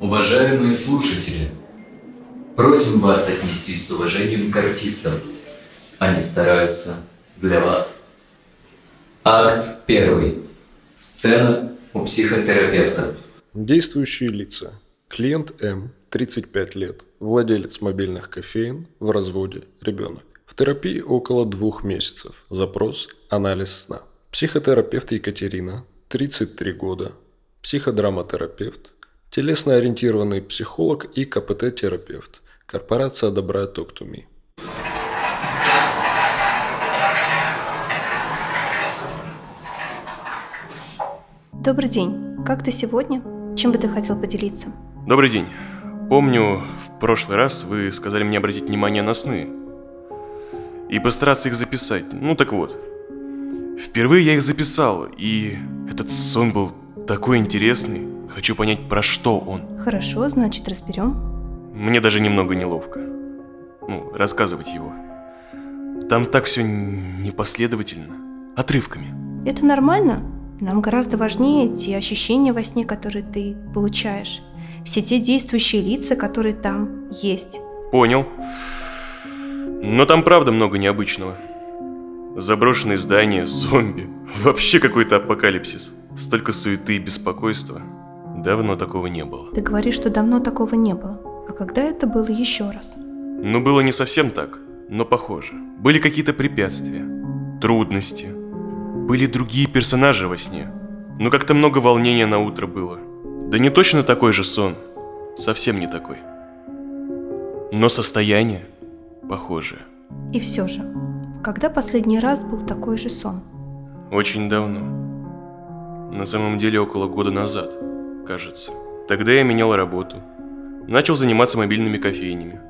Уважаемые слушатели, просим вас отнестись с уважением к артистам. Они стараются для вас. Акт первый. Сцена у психотерапевта. Действующие лица. Клиент М, 35 лет, владелец мобильных кофеин, в разводе, ребенок. В терапии около двух месяцев. Запрос – анализ сна. Психотерапевт Екатерина, 33 года. Психодраматерапевт, телесно-ориентированный психолог и КПТ-терапевт. Корпорация Добра Talk to Me. Добрый день. Как ты сегодня? Чем бы ты хотел поделиться? Добрый день. Помню, в прошлый раз вы сказали мне обратить внимание на сны. И постараться их записать. Ну так вот. Впервые я их записал, и этот сон был такой интересный. Хочу понять, про что он. Хорошо, значит, разберем. Мне даже немного неловко. Ну, рассказывать его. Там так все непоследовательно. Отрывками. Это нормально. Нам гораздо важнее те ощущения во сне, которые ты получаешь. Все те действующие лица, которые там есть. Понял. Но там правда много необычного. Заброшенные здания, зомби. Вообще какой-то апокалипсис. Столько суеты и беспокойства. Давно такого не было. Ты говоришь, что давно такого не было. А когда это было еще раз? Ну, было не совсем так, но похоже. Были какие-то препятствия, трудности. Были другие персонажи во сне. Но как-то много волнения на утро было. Да не точно такой же сон. Совсем не такой. Но состояние похожее. И все же, когда последний раз был такой же сон? Очень давно. На самом деле около года назад, кажется. Тогда я менял работу. Начал заниматься мобильными кофейнями.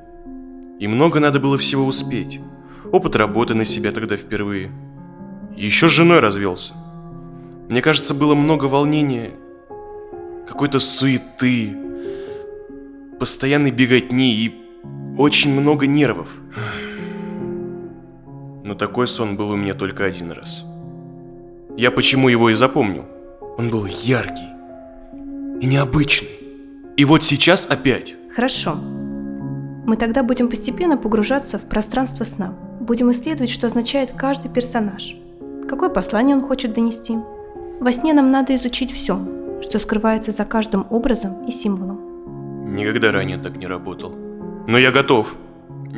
И много надо было всего успеть. Опыт работы на себя тогда впервые. Еще с женой развелся. Мне кажется, было много волнения, какой-то суеты, постоянной беготни и очень много нервов. Но такой сон был у меня только один раз. Я почему его и запомнил? Он был яркий и необычный. И вот сейчас опять. Хорошо. Мы тогда будем постепенно погружаться в пространство сна. Будем исследовать, что означает каждый персонаж. Какое послание он хочет донести. Во сне нам надо изучить все, что скрывается за каждым образом и символом. Никогда ранее так не работал. Но я готов.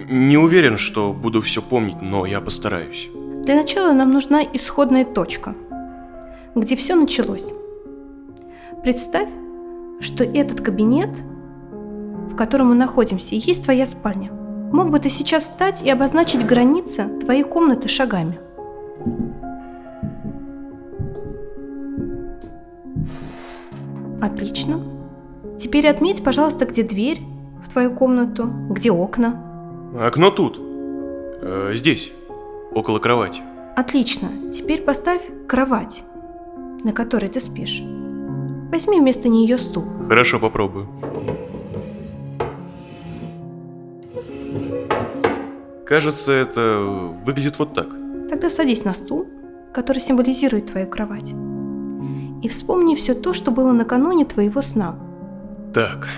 Не уверен, что буду все помнить, но я постараюсь. Для начала нам нужна исходная точка, где все началось. Представь, что этот кабинет, в котором мы находимся, и есть твоя спальня. Мог бы ты сейчас встать и обозначить границы твоей комнаты шагами? Отлично. Теперь отметь, пожалуйста, где дверь в твою комнату, где окна. Окно тут. Э, здесь. Около кровати. Отлично. Теперь поставь кровать, на которой ты спишь. Возьми вместо нее стул. Хорошо, попробую. Кажется, это выглядит вот так. Тогда садись на стул, который символизирует твою кровать. И вспомни все то, что было накануне твоего сна. Так.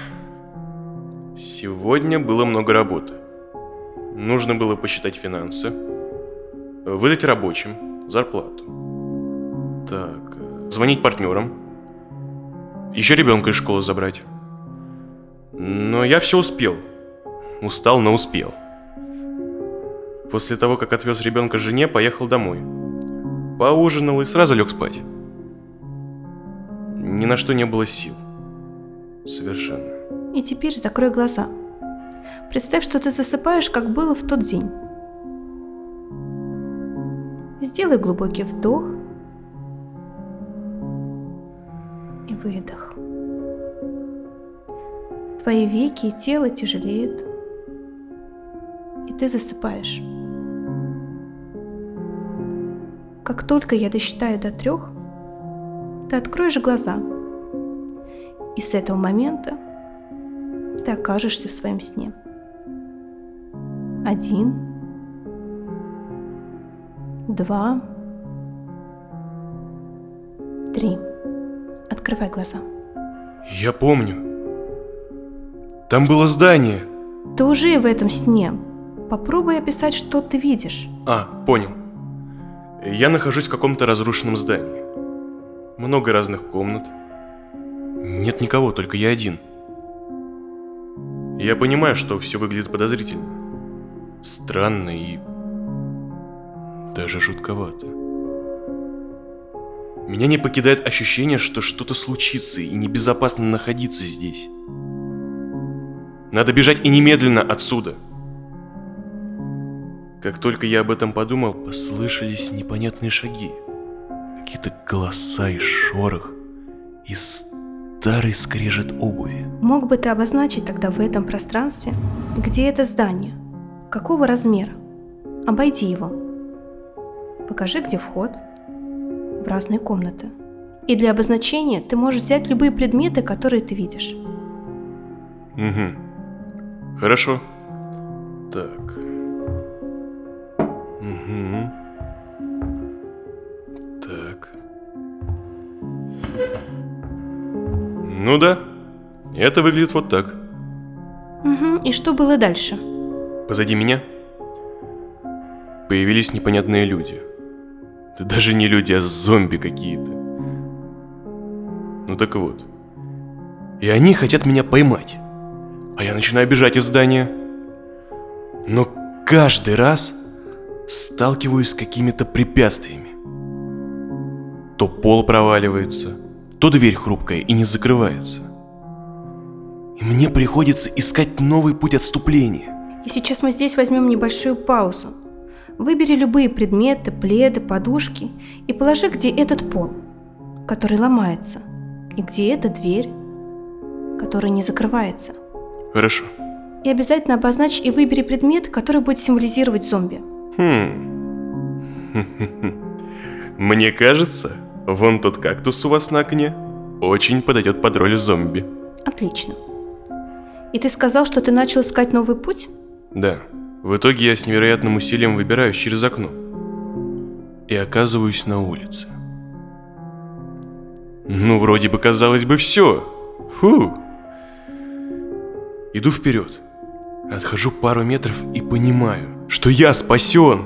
Сегодня было много работы. Нужно было посчитать финансы, выдать рабочим зарплату. Так, звонить партнерам, еще ребенка из школы забрать. Но я все успел. Устал, но успел. После того, как отвез ребенка жене, поехал домой. Поужинал и сразу лег спать. Ни на что не было сил. Совершенно. И теперь закрой глаза. Представь, что ты засыпаешь, как было в тот день. Сделай глубокий вдох выдох. Твои веки и тело тяжелеют, и ты засыпаешь. Как только я досчитаю до трех, ты откроешь глаза, и с этого момента ты окажешься в своем сне. Один, два, три. Открывай глаза. Я помню. Там было здание. Ты уже в этом сне. Попробуй описать, что ты видишь. А, понял. Я нахожусь в каком-то разрушенном здании. Много разных комнат. Нет никого, только я один. Я понимаю, что все выглядит подозрительно. Странно и... даже жутковато. Меня не покидает ощущение, что что-то случится и небезопасно находиться здесь. Надо бежать и немедленно отсюда. Как только я об этом подумал, послышались непонятные шаги. Какие-то голоса и шорох. И старый скрежет обуви. Мог бы ты обозначить тогда в этом пространстве, где это здание? Какого размера? Обойди его. Покажи, где вход разные комнаты. И для обозначения ты можешь взять любые предметы, которые ты видишь. Угу. Хорошо. Так. Угу. Так. Ну да. Это выглядит вот так. Угу. И что было дальше? Позади меня появились непонятные люди. Да даже не люди, а зомби какие-то. Ну так вот. И они хотят меня поймать. А я начинаю бежать из здания. Но каждый раз сталкиваюсь с какими-то препятствиями. То пол проваливается, то дверь хрупкая и не закрывается. И мне приходится искать новый путь отступления. И сейчас мы здесь возьмем небольшую паузу. Выбери любые предметы, пледы, подушки и положи, где этот пол, который ломается, и где эта дверь, которая не закрывается. Хорошо. И обязательно обозначь и выбери предмет, который будет символизировать зомби. Хм. Мне кажется, вон тот кактус у вас на окне очень подойдет под роль зомби. Отлично. И ты сказал, что ты начал искать новый путь? Да. В итоге я с невероятным усилием выбираюсь через окно. И оказываюсь на улице. Ну, вроде бы, казалось бы, все. Фу. Иду вперед. Отхожу пару метров и понимаю, что я спасен.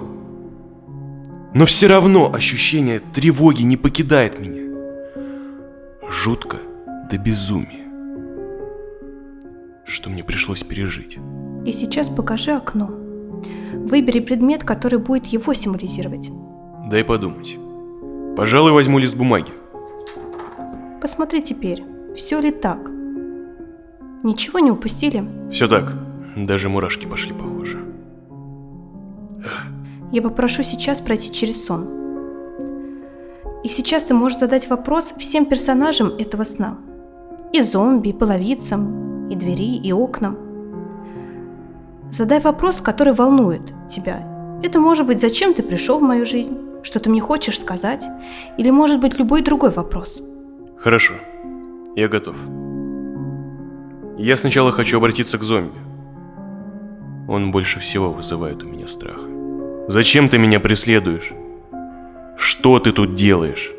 Но все равно ощущение тревоги не покидает меня. Жутко до безумия. Что мне пришлось пережить. И сейчас покажи окно. Выбери предмет, который будет его символизировать. Дай подумать. Пожалуй, возьму лист бумаги. Посмотри теперь, все ли так. Ничего не упустили? Все так. Даже мурашки пошли похоже. Я попрошу сейчас пройти через сон. И сейчас ты можешь задать вопрос всем персонажам этого сна. И зомби, и половицам, и двери, и окнам. Задай вопрос, который волнует тебя. Это может быть, зачем ты пришел в мою жизнь, что ты мне хочешь сказать, или может быть любой другой вопрос. Хорошо. Я готов. Я сначала хочу обратиться к зомби. Он больше всего вызывает у меня страх. Зачем ты меня преследуешь? Что ты тут делаешь?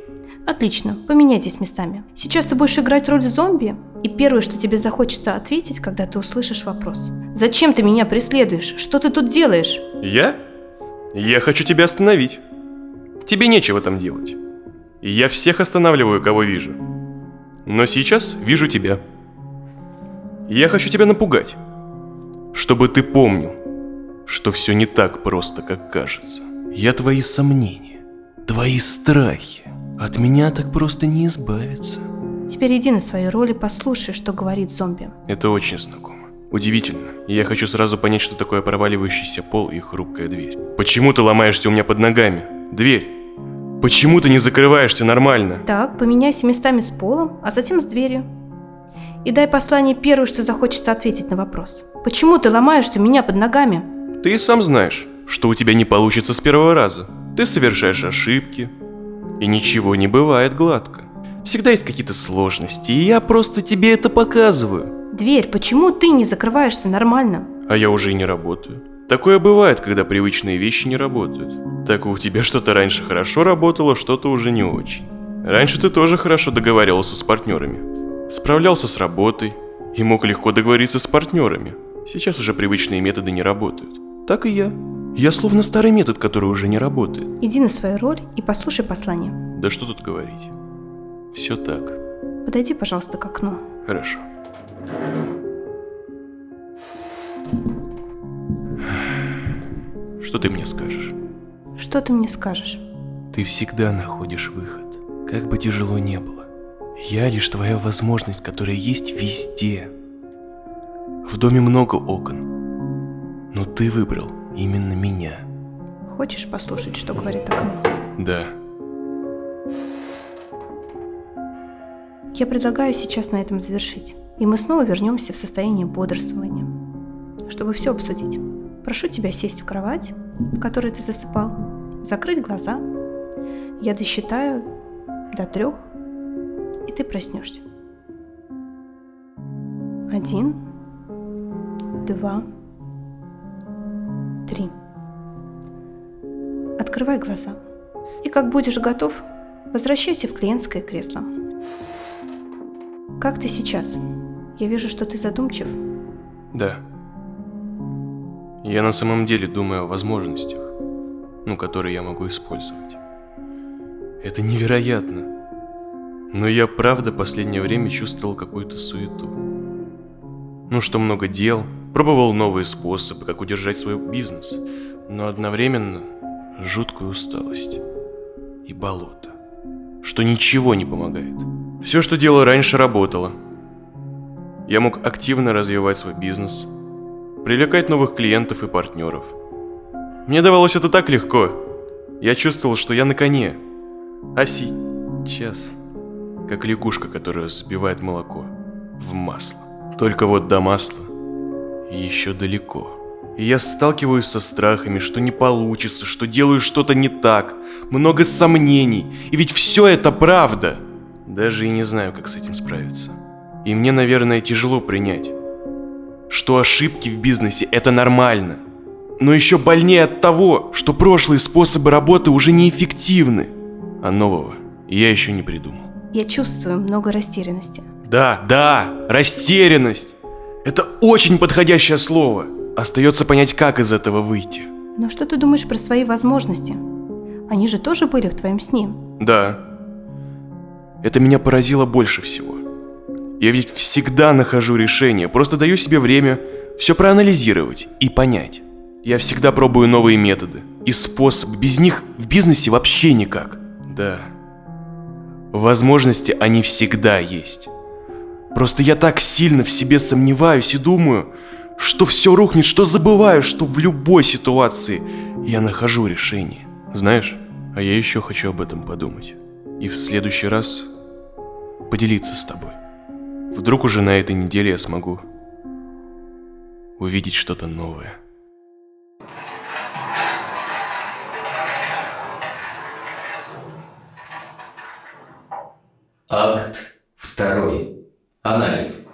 Отлично, поменяйтесь местами. Сейчас ты будешь играть роль зомби, и первое, что тебе захочется ответить, когда ты услышишь вопрос. Зачем ты меня преследуешь? Что ты тут делаешь? Я? Я хочу тебя остановить. Тебе нечего там делать. Я всех останавливаю, кого вижу. Но сейчас вижу тебя. Я хочу тебя напугать. Чтобы ты помнил, что все не так просто, как кажется. Я твои сомнения, твои страхи. От меня так просто не избавиться. Теперь иди на свою роль и послушай, что говорит зомби. Это очень знакомо. Удивительно. И я хочу сразу понять, что такое проваливающийся пол и хрупкая дверь. Почему ты ломаешься у меня под ногами? Дверь. Почему ты не закрываешься нормально? Так, поменяйся местами с полом, а затем с дверью. И дай послание первое, что захочется ответить на вопрос. Почему ты ломаешься у меня под ногами? Ты и сам знаешь, что у тебя не получится с первого раза. Ты совершаешь ошибки. И ничего не бывает гладко. Всегда есть какие-то сложности, и я просто тебе это показываю. Дверь, почему ты не закрываешься нормально? А я уже и не работаю. Такое бывает, когда привычные вещи не работают. Так у тебя что-то раньше хорошо работало, что-то уже не очень. Раньше ты тоже хорошо договаривался с партнерами. Справлялся с работой и мог легко договориться с партнерами. Сейчас уже привычные методы не работают. Так и я. Я словно старый метод, который уже не работает. Иди на свою роль и послушай послание. Да что тут говорить. Все так. Подойди, пожалуйста, к окну. Хорошо. Что ты мне скажешь? Что ты мне скажешь? Ты всегда находишь выход, как бы тяжело не было. Я лишь твоя возможность, которая есть везде. В доме много окон, но ты выбрал именно меня. Хочешь послушать, что говорит окно? Да. Я предлагаю сейчас на этом завершить, и мы снова вернемся в состояние бодрствования, чтобы все обсудить. Прошу тебя сесть в кровать, в которой ты засыпал, закрыть глаза. Я досчитаю до трех, и ты проснешься. Один, два, три. Открывай глаза. И как будешь готов, возвращайся в клиентское кресло. Как ты сейчас? Я вижу, что ты задумчив. Да. Я на самом деле думаю о возможностях, ну, которые я могу использовать. Это невероятно. Но я правда последнее время чувствовал какую-то суету. Ну, что много дел, пробовал новые способы, как удержать свой бизнес, но одновременно жуткую усталость и болото, что ничего не помогает. Все, что делал раньше, работало. Я мог активно развивать свой бизнес, привлекать новых клиентов и партнеров. Мне давалось это так легко. Я чувствовал, что я на коне. А сейчас, как лягушка, которая сбивает молоко в масло. Только вот до масла еще далеко. И я сталкиваюсь со страхами, что не получится, что делаю что-то не так, много сомнений. И ведь все это правда. Даже и не знаю, как с этим справиться. И мне, наверное, тяжело принять, что ошибки в бизнесе это нормально. Но еще больнее от того, что прошлые способы работы уже неэффективны. А нового я еще не придумал. Я чувствую много растерянности. Да, да, растерянность. Это очень подходящее слово. Остается понять, как из этого выйти. Но что ты думаешь про свои возможности? Они же тоже были в твоем сне. Да. Это меня поразило больше всего. Я ведь всегда нахожу решение, просто даю себе время все проанализировать и понять. Я всегда пробую новые методы и способы, без них в бизнесе вообще никак. Да. Возможности они всегда есть. Просто я так сильно в себе сомневаюсь и думаю, что все рухнет, что забываю, что в любой ситуации я нахожу решение. Знаешь, а я еще хочу об этом подумать. И в следующий раз поделиться с тобой. Вдруг уже на этой неделе я смогу увидеть что-то новое. Акт второй. Анализ.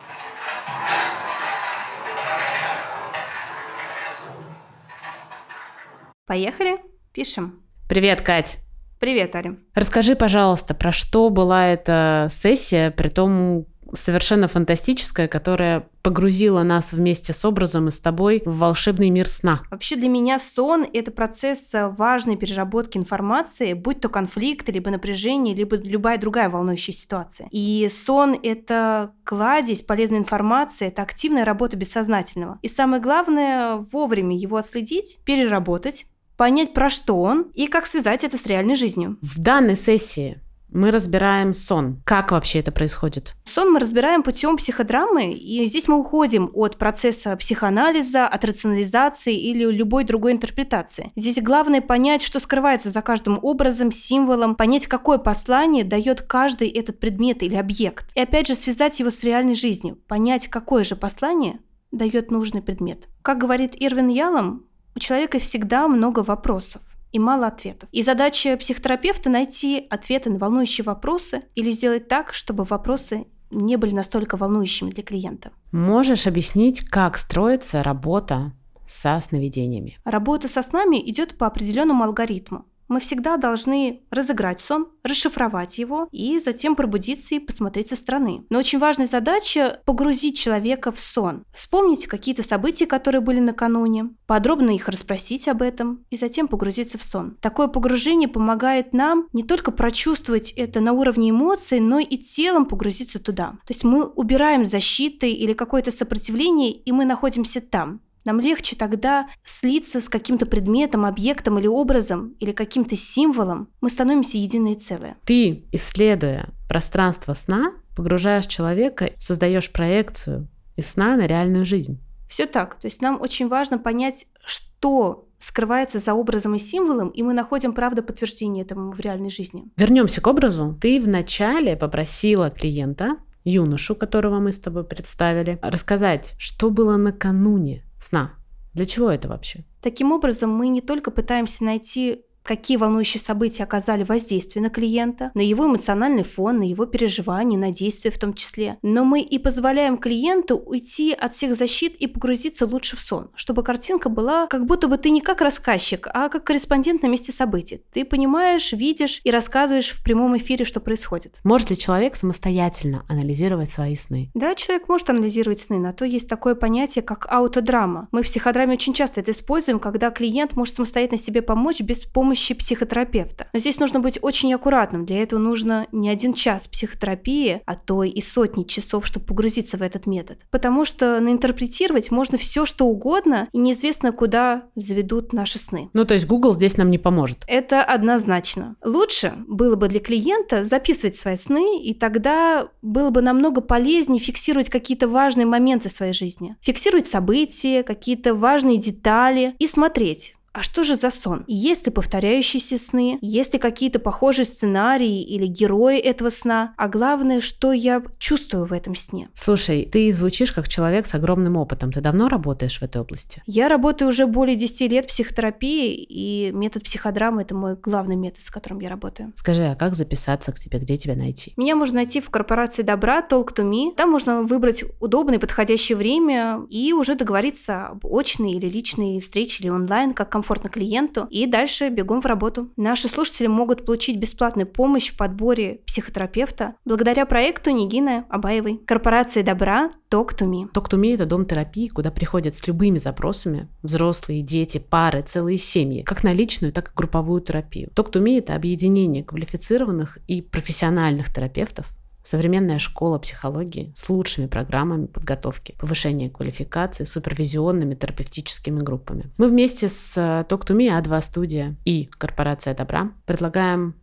Поехали? Пишем. Привет, Кать. Привет, Аля. Расскажи, пожалуйста, про что была эта сессия, при том совершенно фантастическая, которая погрузила нас вместе с образом и с тобой в волшебный мир сна. Вообще для меня сон – это процесс э, важной переработки информации, будь то конфликт, либо напряжение, либо любая другая волнующая ситуация. И сон – это кладезь полезной информации, это активная работа бессознательного. И самое главное – вовремя его отследить, переработать, понять, про что он и как связать это с реальной жизнью. В данной сессии Мы разбираем сон. Как вообще это происходит? Сон мы разбираем путем психодрамы, и здесь мы уходим от процесса психоанализа, от рационализации или любой другой интерпретации. Здесь главное понять, что скрывается за каждым образом, символом, понять, какое послание дает каждый этот предмет или объект. И опять же связать его с реальной жизнью, понять, какое же послание дает нужный предмет. Как говорит Ирвин Ялом, у человека всегда много вопросов и мало ответов. И задача психотерапевта найти ответы на волнующие вопросы или сделать так, чтобы вопросы не были настолько волнующими для клиента. Можешь объяснить, как строится работа со сновидениями? Работа со снами идет по определенному алгоритму мы всегда должны разыграть сон, расшифровать его и затем пробудиться и посмотреть со стороны. Но очень важная задача – погрузить человека в сон. Вспомнить какие-то события, которые были накануне, подробно их расспросить об этом и затем погрузиться в сон. Такое погружение помогает нам не только прочувствовать это на уровне эмоций, но и телом погрузиться туда. То есть мы убираем защиты или какое-то сопротивление, и мы находимся там. Нам легче тогда слиться с каким-то предметом, объектом или образом, или каким-то символом. Мы становимся единое целое. Ты, исследуя пространство сна, погружаешь человека, создаешь проекцию из сна на реальную жизнь. Все так. То есть нам очень важно понять, что скрывается за образом и символом, и мы находим, правда, подтверждение этому в реальной жизни. Вернемся к образу. Ты вначале попросила клиента, юношу, которого мы с тобой представили, рассказать, что было накануне сна. Для чего это вообще? Таким образом, мы не только пытаемся найти какие волнующие события оказали воздействие на клиента, на его эмоциональный фон, на его переживания, на действия в том числе. Но мы и позволяем клиенту уйти от всех защит и погрузиться лучше в сон, чтобы картинка была как будто бы ты не как рассказчик, а как корреспондент на месте событий. Ты понимаешь, видишь и рассказываешь в прямом эфире, что происходит. Может ли человек самостоятельно анализировать свои сны? Да, человек может анализировать сны, на то есть такое понятие, как аутодрама. Мы в психодраме очень часто это используем, когда клиент может самостоятельно себе помочь без помощи помощи психотерапевта. Но здесь нужно быть очень аккуратным. Для этого нужно не один час психотерапии, а то и сотни часов, чтобы погрузиться в этот метод. Потому что наинтерпретировать можно все, что угодно, и неизвестно, куда заведут наши сны. Ну, то есть Google здесь нам не поможет. Это однозначно. Лучше было бы для клиента записывать свои сны, и тогда было бы намного полезнее фиксировать какие-то важные моменты своей жизни. Фиксировать события, какие-то важные детали и смотреть, а что же за сон? Есть ли повторяющиеся сны? Есть ли какие-то похожие сценарии или герои этого сна? А главное, что я чувствую в этом сне? Слушай, ты звучишь как человек с огромным опытом. Ты давно работаешь в этой области? Я работаю уже более 10 лет в психотерапии, и метод психодрамы – это мой главный метод, с которым я работаю. Скажи, а как записаться к тебе? Где тебя найти? Меня можно найти в корпорации добра Talk to Me. Там можно выбрать удобное, подходящее время и уже договориться об очной или личной встрече или онлайн, как комфортно клиенту, и дальше бегом в работу. Наши слушатели могут получить бесплатную помощь в подборе психотерапевта благодаря проекту Нигины Абаевой. Корпорация добра Talk to Me. Talk to Me – это дом терапии, куда приходят с любыми запросами взрослые, дети, пары, целые семьи, как на личную, так и групповую терапию. Talk to Me – это объединение квалифицированных и профессиональных терапевтов, Современная школа психологии с лучшими программами подготовки, повышения квалификации, супервизионными терапевтическими группами. Мы вместе с э, Talk to Me, А2 студия и Корпорация Добра предлагаем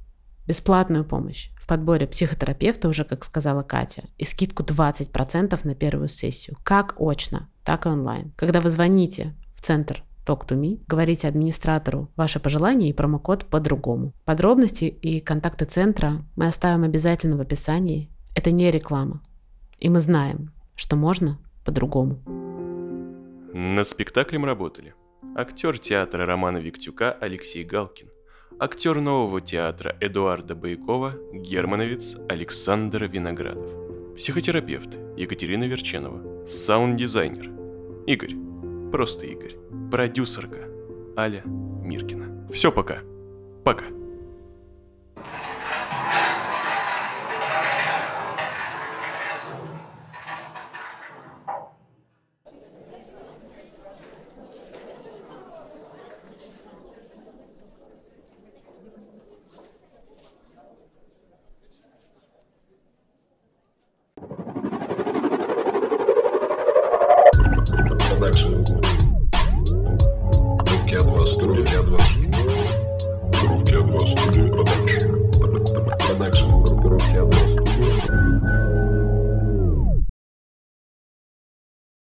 бесплатную помощь в подборе психотерапевта, уже как сказала Катя, и скидку 20% на первую сессию, как очно, так и онлайн. Когда вы звоните в центр Talk to Me, говорите администратору ваше пожелание и промокод по-другому. Подробности и контакты центра мы оставим обязательно в описании. Это не реклама. И мы знаем, что можно по-другому. Над спектаклем работали актер театра Романа Виктюка Алексей Галкин, актер нового театра Эдуарда Байкова Германовец Александр Виноградов, психотерапевт Екатерина Верченова, саунд-дизайнер Игорь, просто Игорь продюсерка Аля Миркина. Все пока. Пока.